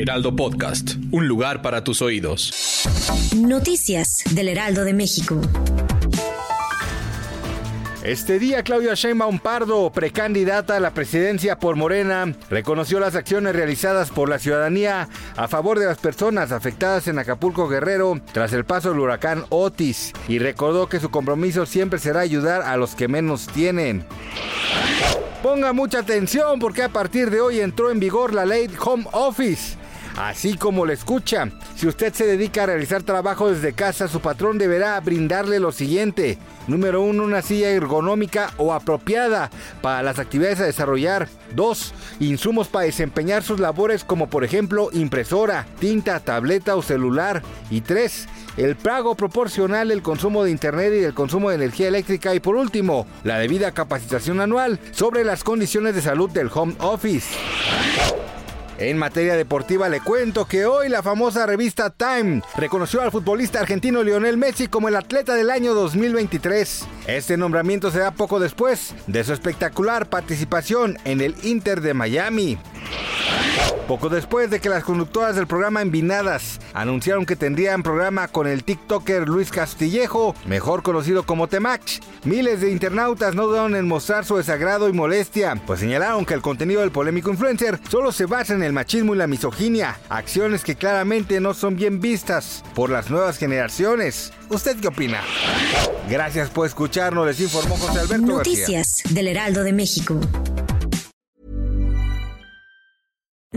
Heraldo Podcast, un lugar para tus oídos. Noticias del Heraldo de México. Este día, Claudia Sheinbaum Pardo, precandidata a la presidencia por Morena, reconoció las acciones realizadas por la ciudadanía a favor de las personas afectadas en Acapulco Guerrero tras el paso del huracán Otis y recordó que su compromiso siempre será ayudar a los que menos tienen. Ponga mucha atención porque a partir de hoy entró en vigor la ley Home Office. Así como lo escucha, si usted se dedica a realizar trabajo desde casa, su patrón deberá brindarle lo siguiente. Número uno, una silla ergonómica o apropiada para las actividades a desarrollar. Dos, insumos para desempeñar sus labores como por ejemplo impresora, tinta, tableta o celular. Y tres, el pago proporcional del consumo de Internet y del consumo de energía eléctrica y por último, la debida capacitación anual sobre las condiciones de salud del home office. En materia deportiva le cuento que hoy la famosa revista Time reconoció al futbolista argentino Lionel Messi como el atleta del año 2023. Este nombramiento se da poco después de su espectacular participación en el Inter de Miami. Poco después de que las conductoras del programa Envinadas anunciaron que tendrían programa con el TikToker Luis Castillejo, mejor conocido como Temach, miles de internautas no dudaron en mostrar su desagrado y molestia, pues señalaron que el contenido del polémico influencer solo se basa en el machismo y la misoginia, acciones que claramente no son bien vistas por las nuevas generaciones. ¿Usted qué opina? Gracias por escucharnos, les informó José Alberto Noticias del Heraldo de México.